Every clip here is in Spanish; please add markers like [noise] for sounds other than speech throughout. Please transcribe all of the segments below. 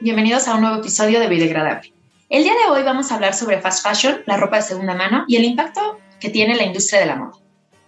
Bienvenidos a un nuevo episodio de Biodegradable. El día de hoy vamos a hablar sobre fast fashion, la ropa de segunda mano y el impacto que tiene la industria de la moda.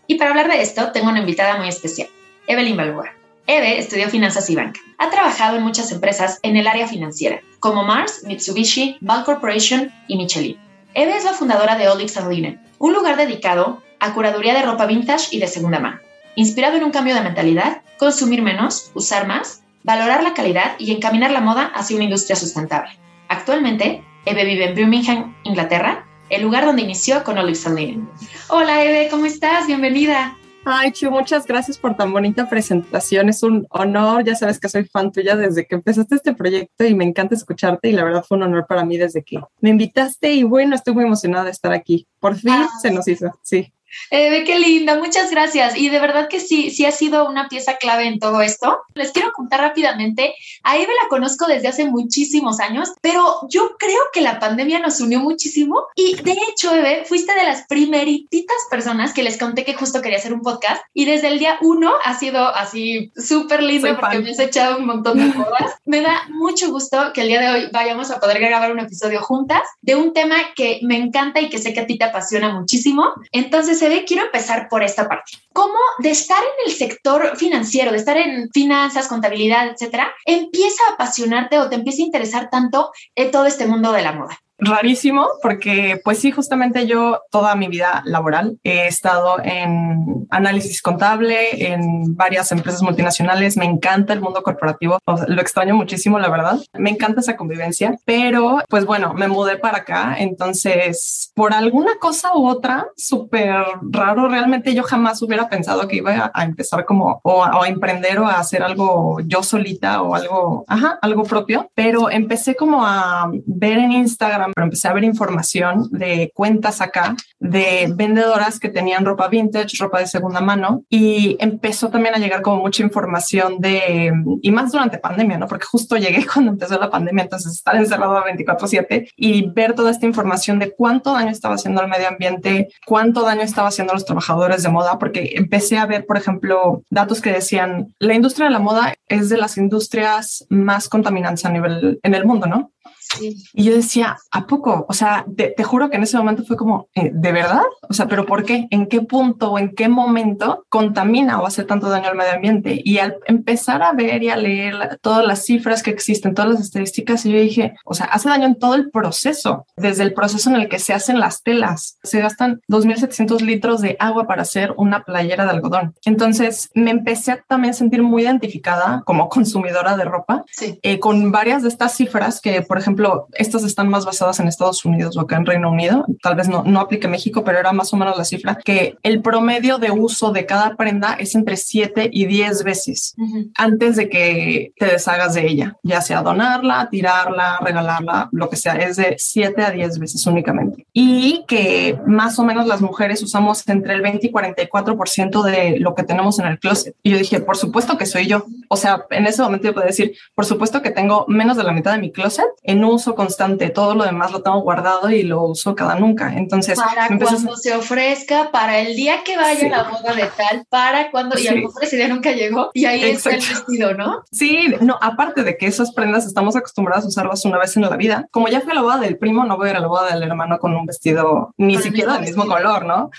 Y para hablar de esto, tengo una invitada muy especial, Evelyn Balboa. Eve estudió finanzas y banca. Ha trabajado en muchas empresas en el área financiera, como Mars, Mitsubishi, Ball Corporation y Michelin. Eve es la fundadora de Olix Linen, un lugar dedicado a curaduría de ropa vintage y de segunda mano, inspirado en un cambio de mentalidad, consumir menos, usar más valorar la calidad y encaminar la moda hacia una industria sustentable. Actualmente, Eve vive en Birmingham, Inglaterra, el lugar donde inició con Olive Linen. Hola Eve, ¿cómo estás? Bienvenida. Ay, Chu, muchas gracias por tan bonita presentación. Es un honor, ya sabes que soy fan tuya desde que empezaste este proyecto y me encanta escucharte y la verdad fue un honor para mí desde que me invitaste y bueno, estoy muy emocionada de estar aquí. Por fin ah. se nos hizo, sí. Eh, qué linda, muchas gracias. Y de verdad que sí, sí ha sido una pieza clave en todo esto. Les quiero contar rápidamente, a Eve la conozco desde hace muchísimos años, pero yo creo que la pandemia nos unió muchísimo y de hecho, Eve, fuiste de las primeritas personas que les conté que justo quería hacer un podcast y desde el día uno ha sido así súper lindo porque me has echado un montón de cosas. me da mucho gusto que el día de hoy vayamos a poder grabar un episodio juntas de un tema que me encanta y que sé que a ti te apasiona muchísimo. Entonces, quiero empezar por esta parte. ¿Cómo de estar en el sector financiero, de estar en finanzas, contabilidad, etcétera, empieza a apasionarte o te empieza a interesar tanto en todo este mundo de la moda? Rarísimo porque pues sí, justamente yo toda mi vida laboral he estado en análisis contable, en varias empresas multinacionales, me encanta el mundo corporativo, lo extraño muchísimo, la verdad, me encanta esa convivencia, pero pues bueno, me mudé para acá, entonces por alguna cosa u otra, súper raro, realmente yo jamás hubiera pensado que iba a, empezar como o a, emprender o a hacer algo yo solita o algo, ajá, algo propio, pero empecé como a ver en Instagram pero empecé a ver información de cuentas acá de vendedoras que tenían ropa vintage, ropa de segunda mano y empezó también a llegar como mucha información de, y más durante pandemia, ¿no? Porque justo llegué [laughs] cuando empezó la pandemia, entonces estar encerrado a 24/7 y ver toda esta información de cuánto daño estaba haciendo al medio ambiente, cuánto daño estaba haciendo a los trabajadores de moda, porque empecé a ver, por ejemplo, datos que decían, la industria de la moda es de las industrias más contaminantes a nivel en el mundo, ¿no? Y yo decía, ¿a poco? O sea, te, juro que en ese momento fue como, eh, ¿de verdad? O sea, ¿pero por qué? ¿En qué punto o en qué momento contamina o hace tanto daño al medio ambiente? Y al empezar a ver y a leer todas las cifras que existen, todas las estadísticas, yo dije, o sea, hace daño en todo el proceso, desde el proceso en el que se hacen las telas. Se gastan 2.700 litros de agua para hacer una playera de algodón. Entonces, me empecé a también sentir muy identificada como consumidora de ropa eh, con varias de estas cifras que, por ejemplo, estas están más basadas en Estados Unidos o acá en Reino Unido. Tal vez no, no aplique México, pero era más o menos la cifra que el promedio de uso de cada prenda es entre 7 y 10 veces antes de que te deshagas de ella, ya sea donarla, tirarla, regalarla, lo que sea, es de 7 a 10 veces únicamente. Y que más o menos las mujeres usamos entre el 20 y 44% de lo que tenemos en el closet. Y yo dije, por supuesto que soy yo. O sea, en ese momento yo puedo decir, por supuesto que tengo menos de la mitad de mi closet en uso constante, todo lo demás lo tengo guardado y lo uso cada nunca. Entonces, para cuando se ofrezca, para el día que vaya la boda de tal, para cuando, y a lo mejor ese día nunca llegó y ahí está el vestido, ¿no? Sí, no, aparte de que esas prendas estamos acostumbrados a usarlas una vez en la vida, como ya fue la boda del primo, no voy a ir a la boda del hermano con un vestido ni siquiera del mismo color, ¿no?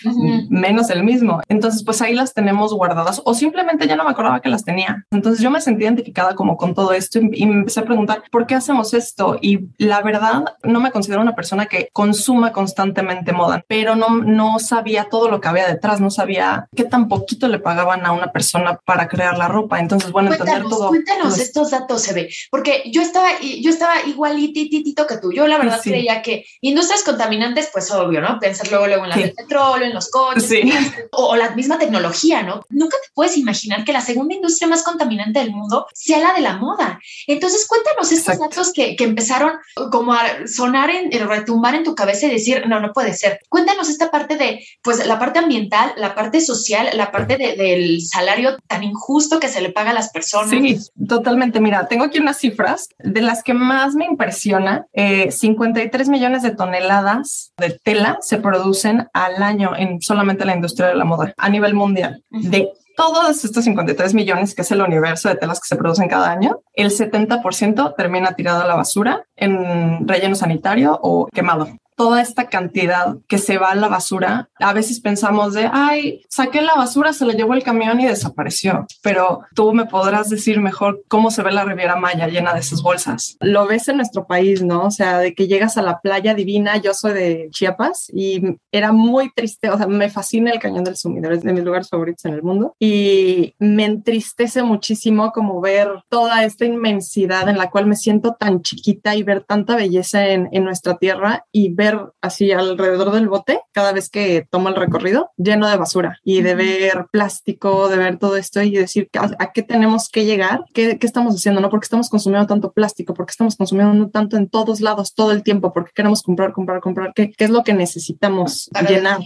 Menos el mismo. Entonces, pues ahí las tenemos guardadas o simplemente ya no me acordaba que las tenía. Entonces yo me sentí identificada como con todo esto y, y me empecé a preguntar, ¿por qué hacemos esto? Y la verdad no me considero una persona que consuma constantemente moda, pero no, no sabía todo lo que había detrás, no sabía qué tan poquito le pagaban a una persona para crear la ropa. Entonces, bueno, cuéntanos, entender todo. Cuéntanos estos datos, se ve, porque yo estaba, yo estaba igualititito que tú. Yo la verdad creía que industrias contaminantes, pues obvio, ¿no? Pensar luego, luego en la petróleo, en los coches, o, la misma tecnología, ¿no? Nunca te puedes imaginar que la segunda industria más contaminante del mundo sea la de la moda. Entonces, cuéntanos estos datos que, que empezaron como a sonar, en, retumbar en tu cabeza y decir, no, no puede ser. Cuéntanos esta parte de, pues la parte ambiental, la parte social, la parte del salario tan injusto que se le paga a las personas. Sí, totalmente. Mira, tengo aquí unas cifras de las que más me impresiona. 53 eh, millones de toneladas de tela se producen al año en solamente la industria de la moda a nivel mundial. De todos estos 53 millones, que es el universo de telas que se producen cada año, el 70% termina tirado a la basura en relleno sanitario o quemado toda esta cantidad que se va a la basura, a veces pensamos de, ay, saqué la basura, se la llevó el camión y desapareció. Pero tú me podrás decir mejor cómo se ve la Riviera Maya llena de esas bolsas. Lo ves en nuestro país, ¿no? O sea, de que llegas a la playa divina, yo soy de Chiapas y era muy triste, o sea, me fascina el Cañón del Sumidero, es de mis lugares favoritos en el mundo y me entristece muchísimo como ver toda esta inmensidad en la cual me siento tan chiquita y ver tanta belleza en, en nuestra tierra y ver así alrededor del bote cada vez que tomo el recorrido lleno de basura y de ver plástico, de ver todo esto y decir a, qué tenemos que llegar, ¿Qué, qué estamos haciendo, ¿no? Porque estamos consumiendo tanto plástico, porque estamos consumiendo tanto en todos lados todo el tiempo, porque queremos comprar, comprar, comprar, ¿qué, qué es lo que necesitamos llenar?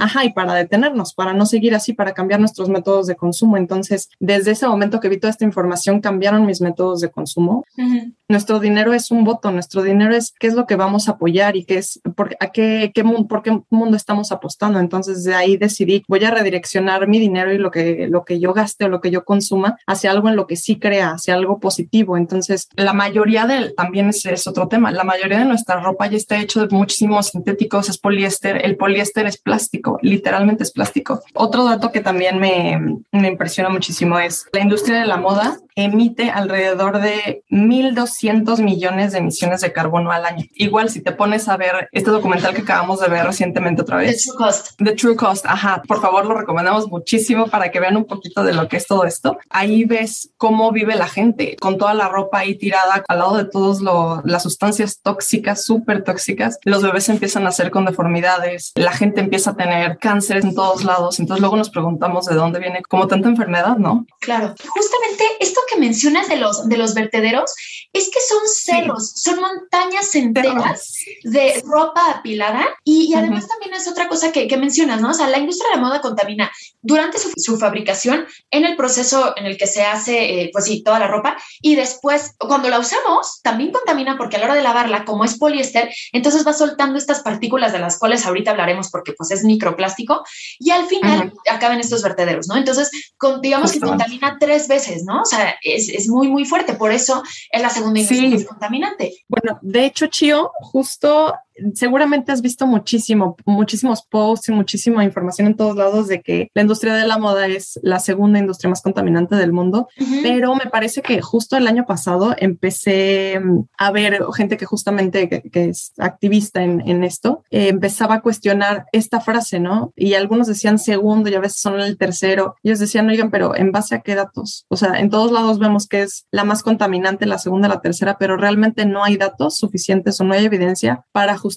Ajá, y para detenernos, para no seguir así, para cambiar nuestros métodos de consumo. Entonces, desde ese momento que vi toda esta información, cambiaron mis métodos de consumo. Nuestro dinero es un voto, nuestro dinero es qué es lo que vamos a apoyar y qué es, por, a qué, qué, por qué mundo estamos apostando. Entonces, de ahí decidí, voy a redireccionar mi dinero y lo que, lo que yo gaste o lo que yo consuma hacia algo en lo que sí crea, hacia algo positivo. Entonces, la mayoría de, también es, es otro tema, la mayoría de nuestra ropa ya está hecho de muchísimos sintéticos, es poliéster. El poliéster es plástico, literalmente es plástico. Otro dato que también me, me impresiona muchísimo es la industria de la moda emite alrededor de 1.200 millones de emisiones de carbono al año. Igual si te pones a ver este documental que acabamos de ver recientemente otra vez. The True Cost. The True Cost, ajá. Por favor, lo recomendamos muchísimo para que vean un poquito de lo que es todo esto. Ahí ves cómo vive la gente con toda la ropa ahí tirada al lado de todas las sustancias tóxicas, súper tóxicas. Los bebés empiezan a hacer con deformidades, la gente empieza a tener cánceres en todos lados. Entonces luego nos preguntamos de dónde viene como tanta enfermedad, ¿no? Claro. Justamente esto que mencionas de los, de los vertederos es que son cerros, son montañas enteras de ropa apilada y, además también es otra cosa que, que, mencionas, ¿no? O sea, la industria de la moda contamina durante su, su fabricación, en el proceso en el que se hace, eh, pues sí, toda la ropa y después cuando la usamos también contamina porque a la hora de lavarla, como es poliéster, entonces va soltando estas partículas de las cuales ahorita hablaremos porque pues es microplástico y al final acaban estos vertederos, ¿no? Entonces, con, digamos que contamina tres veces, ¿no? O sea, es, es, muy, muy fuerte. Por eso es la segunda industria contaminante. Bueno, de hecho, Chio, justo out seguramente has visto muchísimo, muchísimos posts y muchísima información en todos lados de que la industria de la moda es la segunda industria más contaminante del mundo, pero me parece que justo el año pasado empecé mm, a ver gente que justamente que, es activista en, en esto, eh, empezaba a cuestionar esta frase, ¿no? Y algunos decían segundo y a veces son el tercero. Ellos decían, oigan, pero ¿en base a qué datos? O sea, en todos lados vemos que es la más contaminante, la segunda, la tercera, pero realmente no hay datos suficientes o no hay evidencia para justificar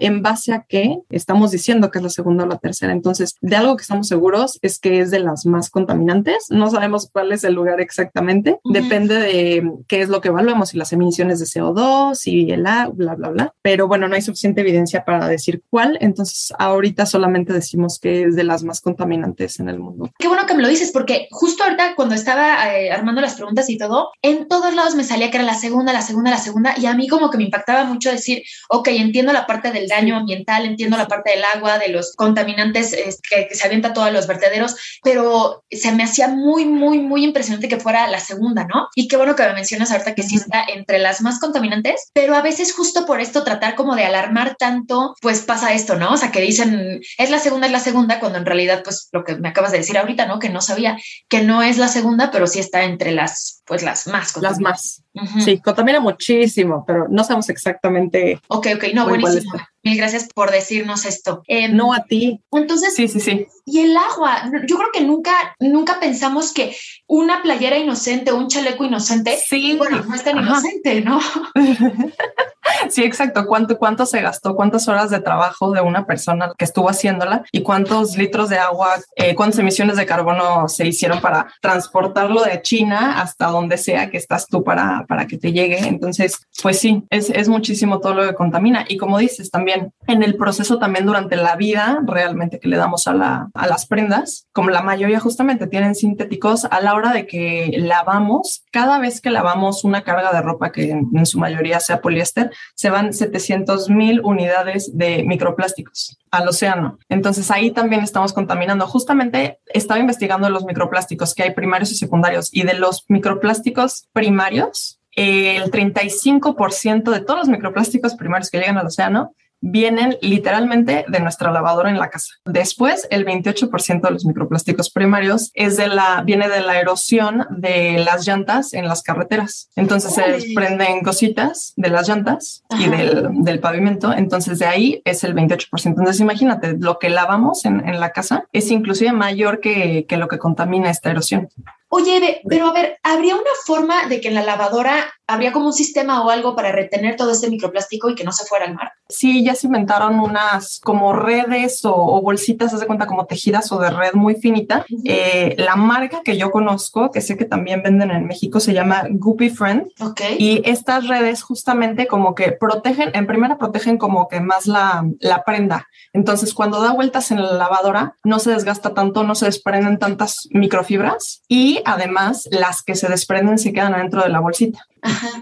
en base a qué estamos diciendo que es la segunda o la tercera. Entonces, de algo que estamos seguros es que es de las más contaminantes. No sabemos cuál es el lugar exactamente. Depende de qué es lo que evaluamos, y las emisiones de CO2 y el A, bla, bla, bla. Pero bueno, no hay suficiente evidencia para decir cuál. Entonces, ahorita solamente decimos que es de las más contaminantes en el mundo. Qué bueno que me lo dices, porque justo ahorita cuando estaba eh, armando las preguntas y todo, en todos lados me salía que era la segunda, la segunda, la segunda, y a mí como que me impactaba mucho decir, ok, entiendo la parte del daño ambiental, entiendo la parte del agua, de los contaminantes que, se avienta todos los vertederos, pero se me hacía muy, muy, muy impresionante que fuera la segunda, ¿no? Y qué bueno que me mencionas ahorita que sí está entre las más contaminantes, pero a veces justo por esto tratar como de alarmar tanto, pues pasa esto, ¿no? O sea, que dicen, es la segunda, es la segunda, cuando en realidad, pues lo que me acabas de decir ahorita, ¿no? Que no sabía que no es la segunda, pero sí está entre las, pues las más Las más. Sí, contamina muchísimo, pero no sabemos exactamente. Ok, ok, no, buenísimo. Mil gracias por decirnos esto. Em, no a ti. Entonces, sí, sí, sí. Y el agua, yo creo que nunca, nunca pensamos que una playera inocente un chaleco inocente, sí, bueno, no es tan inocente, ¿no? [laughs] Sí, exacto. ¿Cuánto, ¿Cuánto se gastó? ¿Cuántas horas de trabajo de una persona que estuvo haciéndola? ¿Y cuántos litros de agua, eh, cuántas emisiones de carbono se hicieron para transportarlo de China hasta donde sea que estás tú para, para que te llegue? Entonces, pues sí, es, es muchísimo todo lo que contamina. Y como dices, también en el proceso, también durante la vida realmente que le damos a, la, a las prendas, como la mayoría justamente tienen sintéticos, a la hora de que lavamos, cada vez que lavamos una carga de ropa que en su mayoría sea poliéster, se van 700 mil unidades de microplásticos al océano. Entonces ahí también estamos contaminando. Justamente estaba investigando los microplásticos que hay primarios y secundarios y de los microplásticos primarios, el 35% de todos los microplásticos primarios que llegan al océano vienen literalmente de nuestra lavadora en la casa. Después, el 28% de los microplásticos primarios es de la, viene de la erosión de las llantas en las carreteras. Entonces se desprenden cositas de las llantas y del, del, pavimento. Entonces de ahí es el 28%. Entonces imagínate, lo que lavamos en, en la casa es inclusive mayor que, que lo que contamina esta erosión. Oye, pero a ver, ¿habría una forma de que en la lavadora habría como un sistema o algo para retener todo este microplástico y que no se fuera al mar? Sí, ya se inventaron unas como redes o, bolsitas, haz de cuenta como tejidas o de red muy finita. Eh, la marca que yo conozco, que sé que también venden en México, se llama Goopy Friend. Okay. Y estas redes justamente como que protegen, en primera protegen como que más la, la prenda. Entonces, cuando da vueltas en la lavadora, no se desgasta tanto, no se desprenden tantas microfibras y además las que se desprenden se quedan adentro de la bolsita.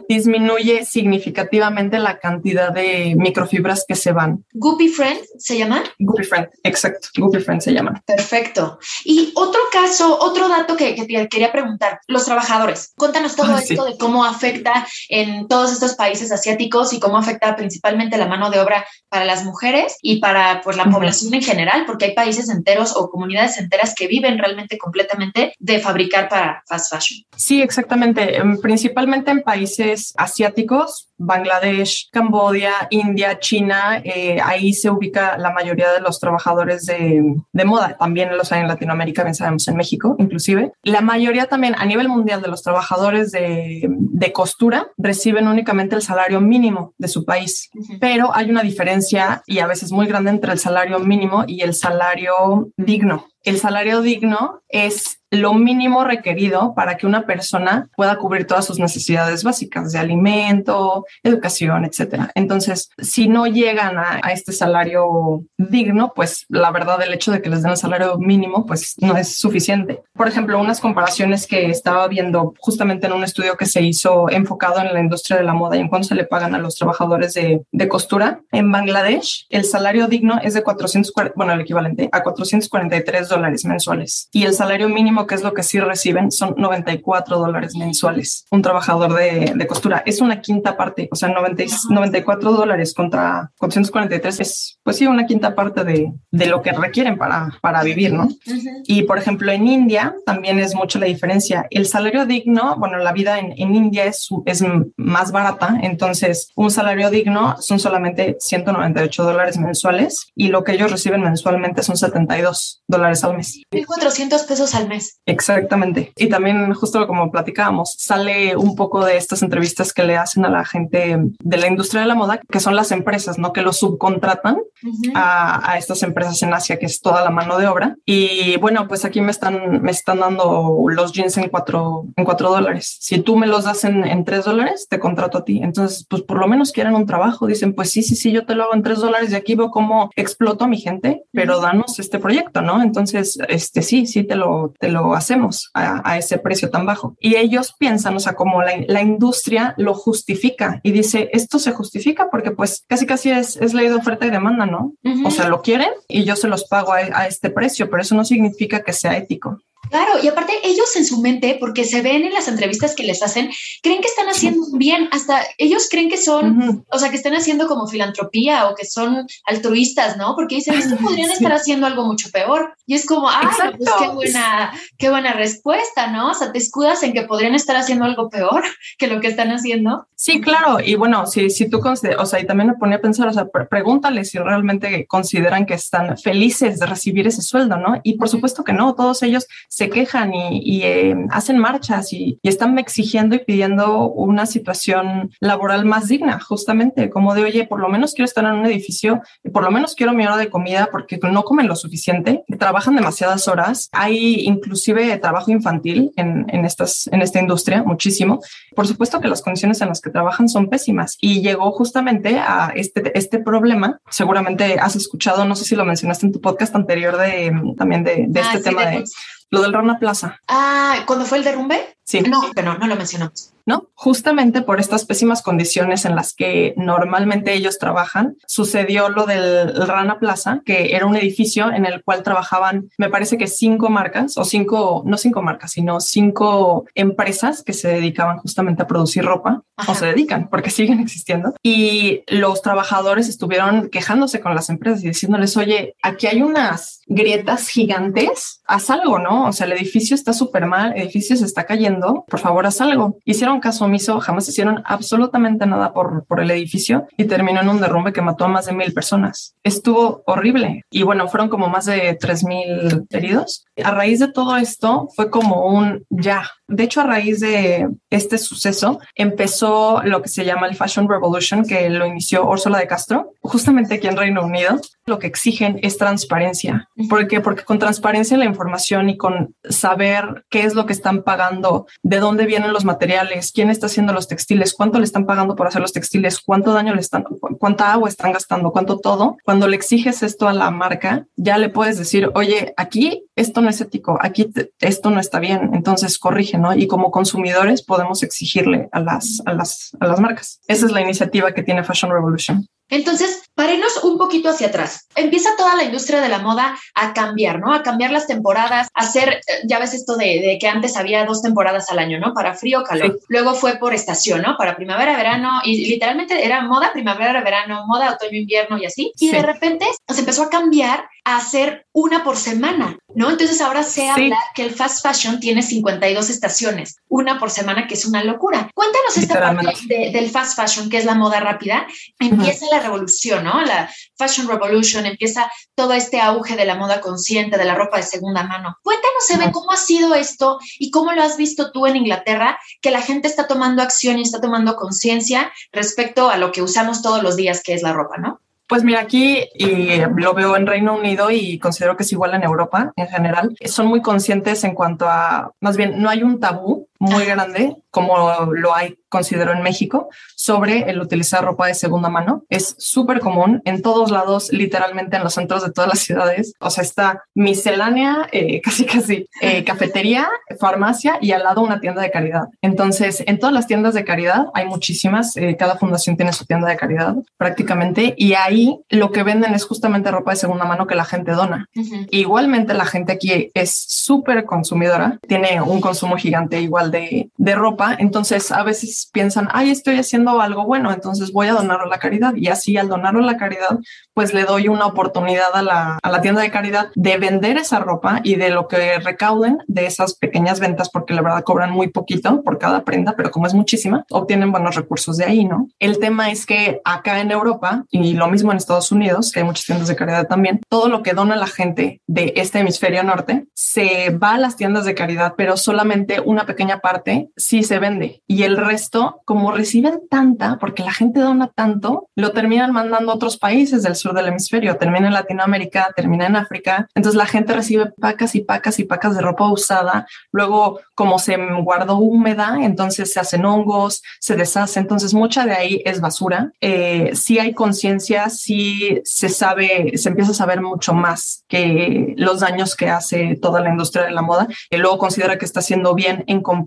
Disminuye significativamente la cantidad de microfibras que se van. Goopy Friend se llama? Goopy Friend, exacto. Goopy Friend se llama. Perfecto. Y otro caso, otro dato que, que quería preguntar, los trabajadores. Cuéntanos todo esto de cómo afecta en todos estos países asiáticos y cómo afecta principalmente la mano de obra para las mujeres y para pues, la población en general, porque hay países enteros o comunidades enteras que viven realmente completamente de fabricar para fast fashion. Sí, exactamente. Principalmente en países asiáticos, Bangladesh, Cambodia, India, China, eh, ahí se ubica la mayoría de los trabajadores de, de, moda. También los hay en Latinoamérica, bien sabemos, en México inclusive. La mayoría también a nivel mundial de los trabajadores de, de costura reciben únicamente el salario mínimo de su país, uh -huh. pero hay una diferencia y a veces muy grande entre el salario mínimo y el salario digno. El salario digno es lo mínimo requerido para que una persona pueda cubrir todas sus necesidades básicas de alimento, educación, etcétera. Entonces, si no llegan a, este salario digno, pues la verdad el hecho de que les den el salario mínimo, pues no es suficiente. Por ejemplo, unas comparaciones que estaba viendo justamente en un estudio que se hizo enfocado en la industria de la moda y en cuánto se le pagan a los trabajadores de, de costura. En Bangladesh, el salario digno es de 440, bueno, el equivalente a 443 dólares mensuales y el salario mínimo que es lo que sí reciben, son 94 dólares mensuales. Un trabajador de, de, costura es una quinta parte, o sea, 90, 94 dólares contra 443 es, pues sí, una quinta parte de, de lo que requieren para, para vivir, ¿no? Uh -huh. Y por ejemplo, en India también es mucho la diferencia. El salario digno, bueno, la vida en, en India es, es más barata, entonces un salario digno son solamente 198 dólares mensuales y lo que ellos reciben mensualmente son 72 dólares al mes. 1.400 pesos al mes. Exactamente. Y también justo como platicábamos, sale un poco de estas entrevistas que le hacen a la gente de la industria de la moda, que son las empresas, ¿no? Que lo subcontratan uh -huh. a, a, estas empresas en Asia, que es toda la mano de obra. Y bueno, pues aquí me están, me están dando los jeans en cuatro, en cuatro dólares. Si tú me los das en, en tres dólares, te contrato a ti. Entonces, pues por lo menos quieren un trabajo. Dicen, pues sí, sí, sí, yo te lo hago en tres dólares y aquí veo cómo exploto a mi gente, pero danos este proyecto, ¿no? Entonces, este sí, sí, te lo, te lo hacemos a, a, ese precio tan bajo. Y ellos piensan, o sea, como la, la, industria lo justifica y dice, esto se justifica porque pues casi casi es, es ley de oferta y demanda, ¿no? Uh -huh. O sea, lo quieren y yo se los pago a, a este precio, pero eso no significa que sea ético. Claro, y aparte ellos en su mente, porque se ven en las entrevistas que les hacen, creen que están haciendo bien, hasta ellos creen que son, uh -huh. o sea, que están haciendo como filantropía o que son altruistas, ¿no? Porque dicen, esto [laughs] podrían sí. estar haciendo algo mucho peor. Y es como, ah, pues qué buena, qué buena respuesta, ¿no? O sea, te escudas en que podrían estar haciendo algo peor [laughs] que lo que están haciendo. Sí, claro, y bueno, si, si tú, o sea, y también me ponía a pensar, o sea, pregúntale si realmente consideran que están felices de recibir ese sueldo, ¿no? Y por supuesto que no, todos ellos se quejan y, y eh, hacen marchas y, y, están exigiendo y pidiendo una situación laboral más digna, justamente, como de, oye, por lo menos quiero estar en un edificio, por lo menos quiero mi hora de comida porque no comen lo suficiente, trabajan demasiadas horas, hay inclusive trabajo infantil en, en, estas, en esta industria, muchísimo. Por supuesto que las condiciones en las que trabajan son pésimas y llegó justamente a este, este problema, seguramente has escuchado, no sé si lo mencionaste en tu podcast anterior de también de, de ah, este sí, tema de lo del Rana Plaza. Ah, ¿cuándo fue el derrumbe? Sí. No, pero no lo mencionamos. ¿no? Justamente por estas pésimas condiciones en las que normalmente ellos trabajan, sucedió lo del Rana Plaza, que era un edificio en el cual trabajaban, me parece que cinco marcas, o cinco, no cinco marcas, sino cinco empresas que se dedicaban justamente a producir ropa, o se dedican, porque [laughs] siguen existiendo. Y los trabajadores estuvieron quejándose con las empresas y diciéndoles, oye, aquí hay unas grietas gigantes, haz algo, ¿no? O sea, el edificio está súper mal, el edificio se está cayendo, por favor, haz algo. Hicieron caso omiso, jamás hicieron absolutamente nada por, por el edificio y terminó en un derrumbe que mató a más de mil personas. Estuvo horrible y bueno, fueron como más de tres mil heridos. A raíz de todo esto fue como un ya. De hecho, a raíz de este suceso empezó lo que se llama el Fashion Revolution, que lo inició Ursula de Castro, justamente aquí en Reino Unido. Lo que exigen es transparencia. ¿Por qué? Porque con transparencia en la información y con saber qué es lo que están pagando, de dónde vienen los materiales, quién está haciendo los textiles, cuánto le están pagando por hacer los textiles, cuánto daño le están, cuánta agua están gastando, cuánto todo. Cuando le exiges esto a la marca, ya le puedes decir, oye, aquí esto no es ético, aquí esto no está bien, entonces corrige, ¿no? Y como consumidores podemos exigirle a las, a las, a las marcas. Esa es la iniciativa que tiene Fashion Revolution. Entonces, parenos un poquito hacia atrás. Empieza toda la industria de la moda a cambiar, ¿no? A cambiar las temporadas, a hacer, eh, ya ves esto de, que antes había dos temporadas al año, ¿no? Para frío, calor. Luego fue por estación, ¿no? Para primavera, verano, y literalmente era moda, primavera, verano, moda, otoño, invierno y así. Y de repente se empezó a cambiar a hacer una por semana, ¿no? Entonces ahora se habla que el fast fashion tiene 52 estaciones, una por semana, que es una locura. Cuéntanos esta parte del fast fashion, que es la moda rápida. Empieza la revolución, ¿no? La fashion revolution, empieza todo este auge de la moda consciente, de la ropa de segunda mano. Cuéntanos, Eve, cómo ha sido esto y cómo lo has visto tú en Inglaterra, que la gente está tomando acción y está tomando conciencia respecto a lo que usamos todos los días, que es la ropa, ¿no? Pues mira, aquí y lo veo en Reino Unido y considero que es igual en Europa en general. Son muy conscientes en cuanto a, más bien, no hay un tabú muy grande como lo hay, considero, en México, sobre el utilizar ropa de segunda mano. Es súper común en todos lados, literalmente en los centros de todas las ciudades. O sea, está miscelánea, eh, [laughs] casi casi, eh, cafetería, farmacia y al lado una tienda de caridad. Entonces, en todas las tiendas de caridad hay muchísimas, eh, cada fundación tiene su tienda de caridad prácticamente, y ahí lo que venden es justamente ropa de segunda mano que la gente dona. Igualmente, la gente aquí es súper consumidora, tiene un consumo gigante igual de, ropa entonces a veces piensan, ay, estoy haciendo algo bueno, entonces voy a donarlo a la caridad. Y así al donarlo a la caridad, pues le doy una oportunidad a la, a la tienda de caridad de vender esa ropa y de lo que recauden de esas pequeñas ventas, porque la verdad cobran muy poquito por cada prenda, pero como es muchísima, obtienen buenos recursos de ahí, ¿no? El tema es que acá en Europa y lo mismo en Estados Unidos, que hay muchas tiendas de caridad también, todo lo que dona la gente de este hemisferio norte se va a las tiendas de caridad, pero solamente una pequeña parte sí se vende. Y el resto, como reciben tanta, porque la gente dona tanto, lo terminan mandando a otros países del sur del hemisferio, termina en Latinoamérica, termina en África, entonces la gente recibe pacas y pacas y pacas de ropa usada, luego como se guardó húmeda, entonces se hacen hongos, se deshace, entonces mucha de ahí es basura. Eh, si hay conciencia, si se sabe, se empieza a saber mucho más que los daños que hace toda la industria de la moda, y luego considera que está haciendo bien en comprar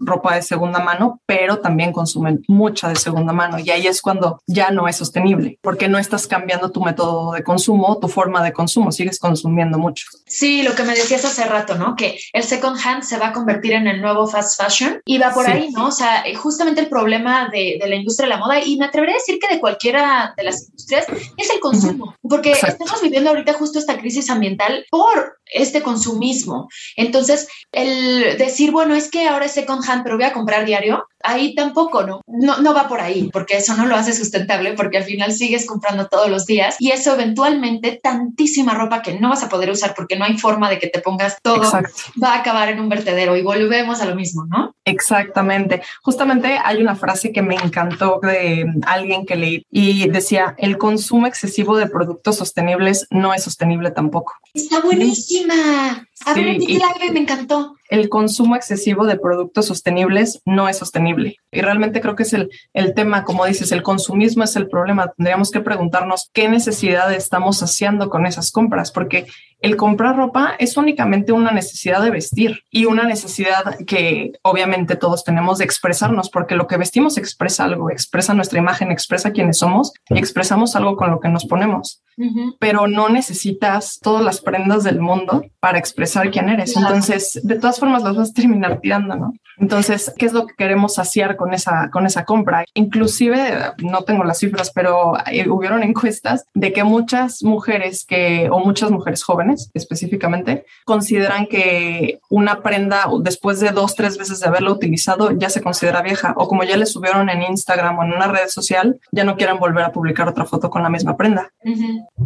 ropa de segunda mano, pero también consumen mucha de segunda mano y ahí es cuando ya no es sostenible, porque no estás cambiando tu método de consumo, tu forma de consumo, sigues consumiendo mucho. Sí, lo que me decías hace rato, ¿no? Que el second hand se va a convertir en el nuevo fast fashion y va por ahí, ¿no? O sea, justamente el problema de, de, la industria de la moda y me atrevería a decir que de cualquiera de las industrias es el consumo, porque estamos viviendo ahorita justo esta crisis ambiental por este consumismo. Entonces, el decir, bueno, es que ahora es second hand, pero voy a comprar diario, ahí tampoco, ¿no? ¿no? No va por ahí, porque eso no lo hace sustentable, porque al final sigues comprando todos los días y eso eventualmente tantísima ropa que no vas a poder usar porque no hay forma de que te pongas todo, va a acabar en un vertedero y volvemos a lo mismo, ¿no? Exactamente. Justamente hay una frase que me encantó de alguien que leí y decía, el consumo excesivo de productos sostenibles no es sostenible tampoco. Está buenísima. A ver, me encantó. El consumo excesivo de productos sostenibles no es sostenible. Y realmente creo que es el, el tema, como dices, el consumismo es el problema. Tendríamos que preguntarnos qué necesidad estamos haciendo con esas compras, porque el comprar ropa es únicamente una necesidad de vestir y una necesidad que obviamente todos tenemos de expresarnos, porque lo que vestimos expresa algo, expresa nuestra imagen, expresa quiénes somos y expresamos algo con lo que nos ponemos. Pero no necesitas todas las prendas del mundo para expresar quién eres. Entonces, de todas formas, las vas a terminar tirando, ¿no? Entonces, ¿qué es lo que queremos saciar con esa, con esa compra? Inclusive, no tengo las cifras, pero eh, hubieron encuestas de que muchas mujeres que, o muchas mujeres jóvenes específicamente, consideran que una prenda después de dos, tres veces de haberla utilizado ya se considera vieja o como ya le subieron en Instagram o en una red social, ya no quieren volver a publicar otra foto con la misma prenda.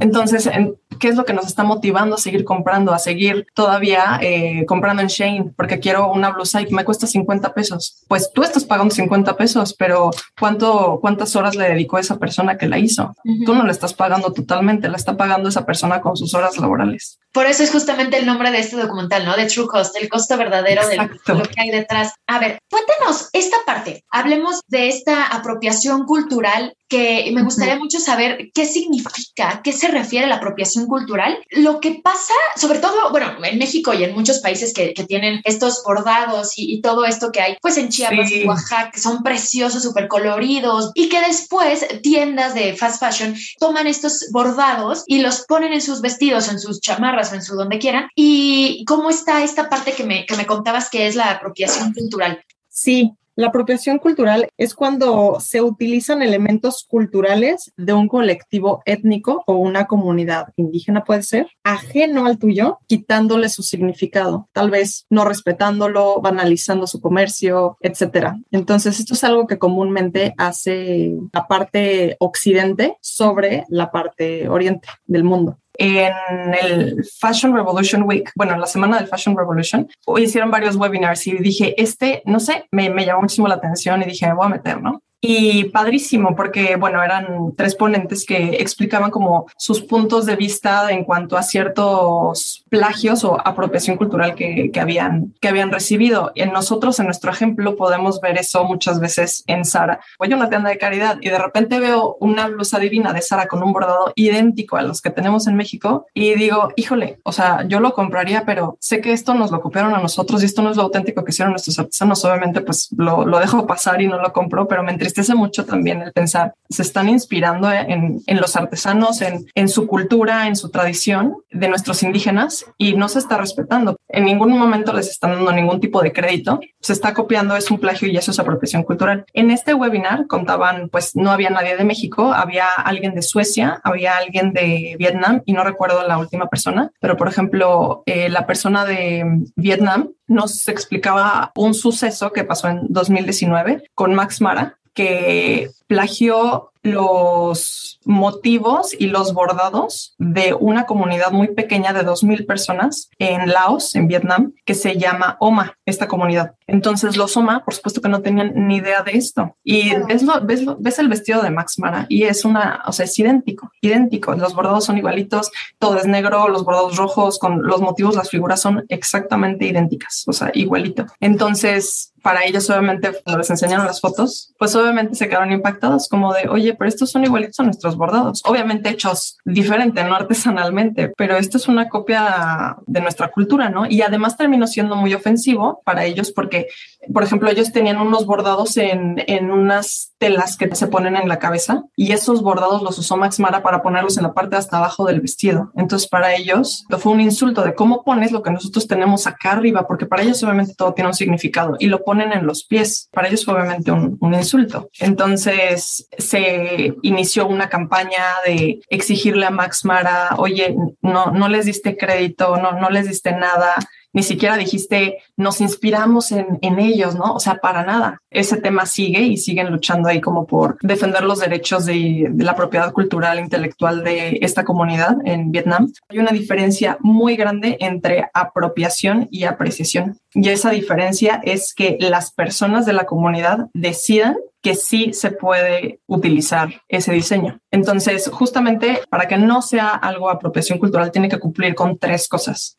Entonces, ¿qué es lo que nos está motivando a seguir comprando, a seguir todavía eh, comprando en Shane? Porque quiero una blusa y me cuesta 50 pesos. Pues tú estás pagando 50 pesos, pero ¿cuánto, ¿cuántas horas le dedicó esa persona que la hizo? Tú no le estás pagando totalmente, la está pagando esa persona con sus horas laborales. Por eso es justamente el nombre de este documental, ¿no? De True Cost, el costo verdadero de lo que hay detrás. A ver, cuéntanos esta parte. Hablemos de esta apropiación cultural que me gustaría mucho saber qué significa, qué se refiere a la apropiación cultural. Lo que pasa, sobre todo, bueno, en México y en muchos países que, tienen estos bordados y, todo esto que hay, pues en Chiapas y Oaxaca, son preciosos, súper coloridos y que después tiendas de fast fashion toman estos bordados y los ponen en sus vestidos, en sus chamarras o en su donde quieran. ¿Y cómo está esta parte que me, que me contabas que es la apropiación cultural? Sí, la apropiación cultural es cuando se utilizan elementos culturales de un colectivo étnico o una comunidad indígena, puede ser, ajeno al tuyo, quitándole su significado, tal vez no respetándolo, banalizando su comercio, etcétera. Entonces, esto es algo que comúnmente hace la parte occidente sobre la parte oriente del mundo en el Fashion Revolution Week, bueno, en la semana del Fashion Revolution, hicieron varios webinars y dije, este, no sé, me, llamó muchísimo la atención y dije, me voy a meter, ¿no? Y padrísimo, porque bueno, eran tres ponentes que explicaban como sus puntos de vista en cuanto a ciertos plagios o apropiación cultural que, que, habían, que habían recibido. En nosotros, en nuestro ejemplo, podemos ver eso muchas veces en Sara. Voy a una tienda de caridad y de repente veo una blusa divina de Sara con un bordado idéntico a los que tenemos en México y digo, híjole, o sea, yo lo compraría, pero sé que esto nos lo copiaron a nosotros y esto no es lo auténtico que hicieron nuestros artesanos. Obviamente, pues lo, lo dejo pasar y no lo compro, pero me hace mucho también el pensar, se están inspirando en, en los artesanos, en, en, su cultura, en su tradición de nuestros indígenas y no se está respetando. En ningún momento les están dando ningún tipo de crédito. Se está copiando, es un plagio y eso es apropiación cultural. En este webinar contaban, pues no había nadie de México, había alguien de Suecia, había alguien de Vietnam y no recuerdo la última persona, pero por ejemplo, eh, la persona de Vietnam nos explicaba un suceso que pasó en 2019 con Max Mara, que plagió los motivos y los bordados de una comunidad muy pequeña de 2.000 personas en Laos, en Vietnam, que se llama OMA, esta comunidad. Entonces los OMA, por supuesto que no tenían ni idea de esto. Y ves, ves, ves, el vestido de Max Mara y es una, o sea, es idéntico, idéntico. Los bordados son igualitos, todo es negro, los bordados rojos con los motivos, las figuras son exactamente idénticas, o sea, igualito. Entonces, para ellos obviamente cuando les enseñaron las fotos, pues obviamente se quedaron impactados como de, oye, pero estos son igualitos a nuestros bordados, obviamente hechos diferente, no artesanalmente, pero esto es una copia de nuestra cultura, ¿no? Y además terminó siendo muy ofensivo para ellos porque, por ejemplo, ellos tenían unos bordados en, en unas telas que se ponen en la cabeza y esos bordados los usó Max Mara para ponerlos en la parte hasta abajo del vestido. Entonces para ellos fue un insulto de cómo pones lo que nosotros tenemos acá arriba, porque para ellos obviamente todo tiene un significado y lo ponen en los pies. Para ellos fue obviamente un, un insulto. Entonces se inició una campaña de exigirle a Max Mara, oye, no, no les diste crédito, no, no les diste nada ni siquiera dijiste, nos inspiramos en, en, ellos, ¿no? O sea, para nada. Ese tema sigue y siguen luchando ahí como por defender los derechos de, de, la propiedad cultural intelectual de esta comunidad en Vietnam. Hay una diferencia muy grande entre apropiación y apreciación. Y esa diferencia es que las personas de la comunidad decidan que sí se puede utilizar ese diseño. Entonces, justamente para que no sea algo apropiación cultural, tiene que cumplir con tres cosas.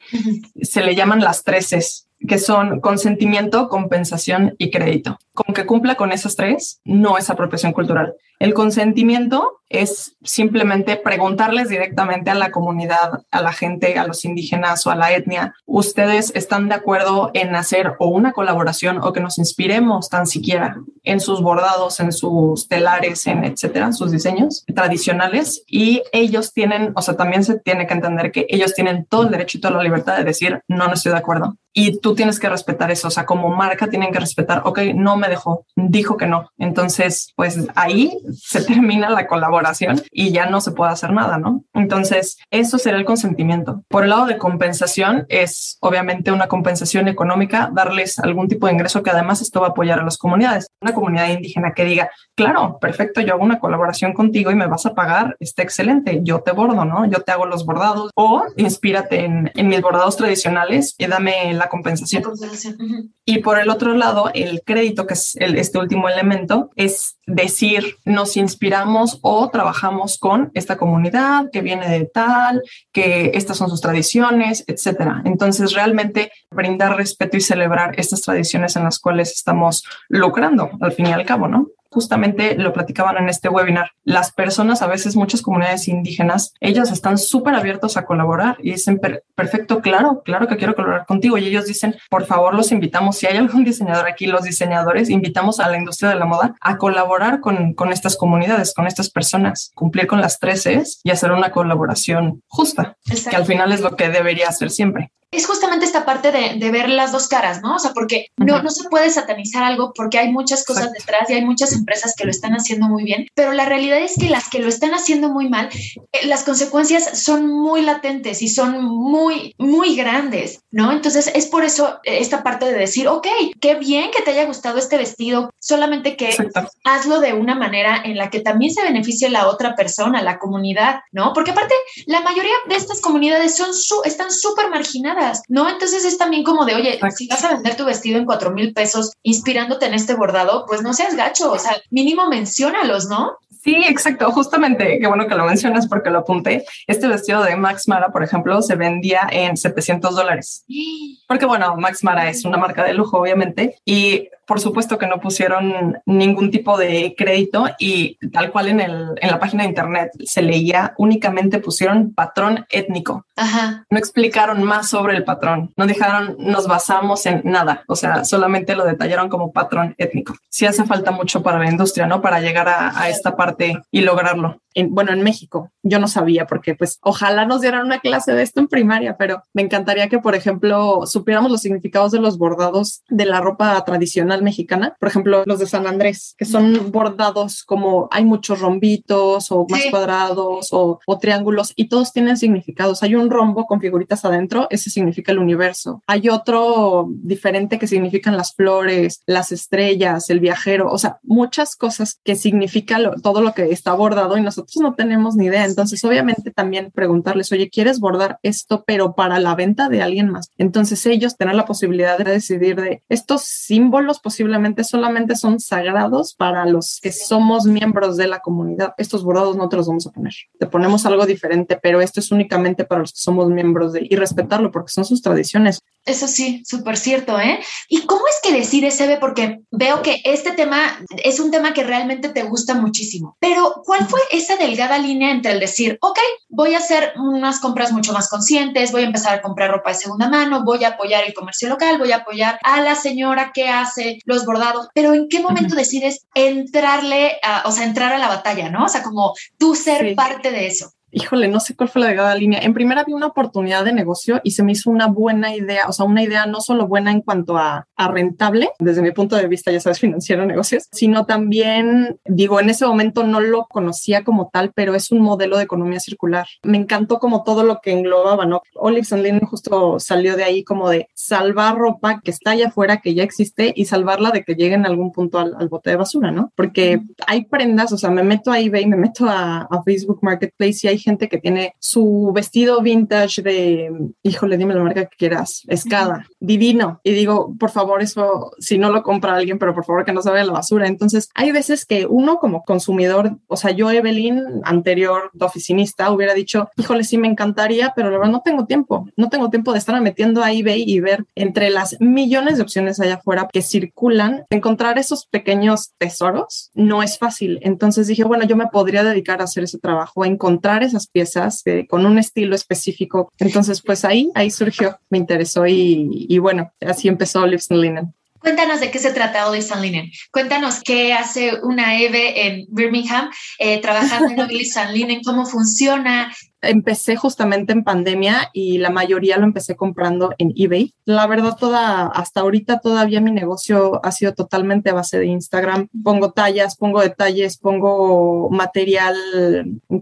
Se le llaman las tres es que son consentimiento, compensación y crédito. Con que cumpla con esas tres, no es apropiación cultural. El consentimiento es simplemente preguntarles directamente a la comunidad, a la gente, a los indígenas o a la etnia, ¿ustedes están de acuerdo en hacer o una colaboración o que nos inspiremos tan siquiera en sus bordados, en sus telares, en etcétera, sus diseños tradicionales? Y ellos tienen, o sea, también se tiene que entender que ellos tienen todo el derecho y toda la libertad de decir, no, no estoy de acuerdo y tú tienes que respetar eso. O sea, como marca tienen que respetar, ok, no me dejó, dijo que no. Entonces, pues ahí se [laughs] termina la colaboración y ya no se puede hacer nada, ¿no? Entonces, eso será el consentimiento. Por el lado de compensación, es obviamente una compensación económica, darles algún tipo de ingreso que además esto va a apoyar a las comunidades. Una comunidad indígena que diga, claro, perfecto, yo hago una colaboración contigo y me vas a pagar, está excelente, yo te bordo, ¿no? Yo te hago los bordados o inspírate en, en mis bordados tradicionales y dame la compensación. Y por el otro lado, el crédito, que es el, este último elemento, es decir, nos inspiramos o trabajamos con esta comunidad que viene de tal, que estas son sus tradiciones, etcétera. Entonces, realmente brindar respeto y celebrar estas tradiciones en las cuales estamos lucrando, al fin y al cabo, ¿no? Justamente lo platicaban en este webinar, las personas, a veces muchas comunidades indígenas, ellos están súper abiertos a colaborar y dicen, perfecto, claro, claro que quiero colaborar contigo. Y ellos dicen, por favor, los invitamos, si hay algún [laughs] diseñador aquí, los diseñadores, invitamos a la industria de la moda a colaborar con, con estas comunidades, con estas personas, cumplir con las tres E's y hacer una colaboración justa, que al final es lo que debería hacer siempre es justamente esta parte de, ver las dos caras, ¿no? O sea, porque no, no se puede satanizar algo porque hay muchas cosas detrás y hay muchas empresas que lo están haciendo muy bien, pero la realidad es que las que lo están haciendo muy mal, eh, las consecuencias son muy latentes y son muy, muy grandes, ¿no? Entonces es por eso eh, esta parte de decir, ok, qué bien que te haya gustado este vestido, solamente que hazlo de una manera en la que también se beneficie la otra persona, la comunidad, ¿no? Porque aparte, la mayoría de estas comunidades son su, están súper marginadas ¿no? Entonces es también como de, oye, si vas a vender tu vestido en cuatro mil pesos inspirándote en este bordado, pues no seas gacho, o sea, mínimo menciónalos, ¿no? Sí, exacto. Justamente, qué bueno que lo mencionas porque lo apunté. Este vestido de Max Mara, por ejemplo, se vendía en 700 dólares. Porque bueno, Max Mara es una marca de lujo, obviamente, y por supuesto que no pusieron ningún tipo de crédito y tal cual en, el, en la página de internet se leía, únicamente pusieron patrón étnico. Ajá. No explicaron más sobre el patrón, no dejaron, nos basamos en nada, o sea, solamente lo detallaron como patrón étnico. Sí hace falta mucho para la industria, ¿no? Para llegar a, a esta parte y lograrlo. En, bueno, en México, yo no sabía porque pues ojalá nos dieran una clase de esto en primaria, pero me encantaría que, por ejemplo, supiéramos los significados de los bordados de la ropa tradicional mexicana, por ejemplo, los de San Andrés, que son bordados como hay muchos rombitos o más cuadrados o, triángulos y todos tienen significados. Hay un rombo con figuritas adentro, ese significa el universo. Hay otro diferente que significan las flores, las estrellas, el viajero, o sea, muchas cosas que significa todo lo que está bordado y nosotros no tenemos ni idea. Entonces, obviamente también preguntarles, oye, ¿quieres bordar esto, pero para la venta de alguien más? Entonces ellos tener la posibilidad de decidir de estos símbolos posiblemente solamente son sagrados para los que somos miembros de la comunidad. Estos bordados no te los vamos a poner. Te ponemos algo diferente, pero esto es únicamente para los que somos miembros de y respetarlo porque son sus tradiciones. Eso sí, súper cierto, ¿eh? ¿Y cómo es que decides, Eve? Porque veo que este tema es un tema que realmente te gusta muchísimo. Pero, ¿cuál fue esa delgada línea entre el decir, ok, voy a hacer unas compras mucho más conscientes, voy a empezar a comprar ropa de segunda mano, voy a apoyar el comercio local, voy a apoyar a la señora que hace los bordados, pero ¿en qué momento decides entrarle, a, o sea, entrar a la batalla, ¿no? O sea, como tú ser parte de eso híjole, no sé cuál fue la delgada línea. En primera vi una oportunidad de negocio y se me hizo una buena idea, o sea, una idea no solo buena en cuanto a, rentable, desde mi punto de vista, ya sabes, [laughs] financiero, negocios, sino también, digo, en ese momento no lo conocía como tal, pero es un modelo de economía circular. Me encantó como todo lo que englobaba, ¿no? Olive Lynn justo salió de ahí como de salvar ropa que está allá afuera, que ya existe, y salvarla de que llegue en algún punto al, bote de basura, ¿no? Porque hay prendas, o sea, me meto a eBay, me meto a, a Facebook Marketplace y hay gente que tiene su vestido vintage de, híjole, dime la marca que quieras, escada, divino. Y digo, por favor, eso, si no lo compra alguien, pero por favor que no se vaya a la basura. Entonces, hay veces que uno como consumidor, o sea, yo, Evelyn, anterior de oficinista, hubiera dicho, híjole, sí me encantaría, pero la verdad no tengo tiempo, no tengo tiempo de estar metiendo a eBay y ver entre las millones de opciones allá afuera que circulan, encontrar esos pequeños tesoros no es fácil. Entonces dije, bueno, yo me podría dedicar a hacer ese trabajo, a encontrar esas piezas eh, con un estilo específico. Entonces, pues ahí, ahí surgió, me interesó y, bueno, así empezó Lives and Linen. Cuéntanos de qué se trata Olive and Linen. Cuéntanos qué hace una Eve en Birmingham eh, trabajando en Olive and Linen, cómo funciona, empecé justamente en pandemia y la mayoría lo empecé comprando en eBay. La verdad, toda, hasta ahorita todavía mi negocio ha sido totalmente a base de Instagram. Pongo tallas, pongo detalles, pongo material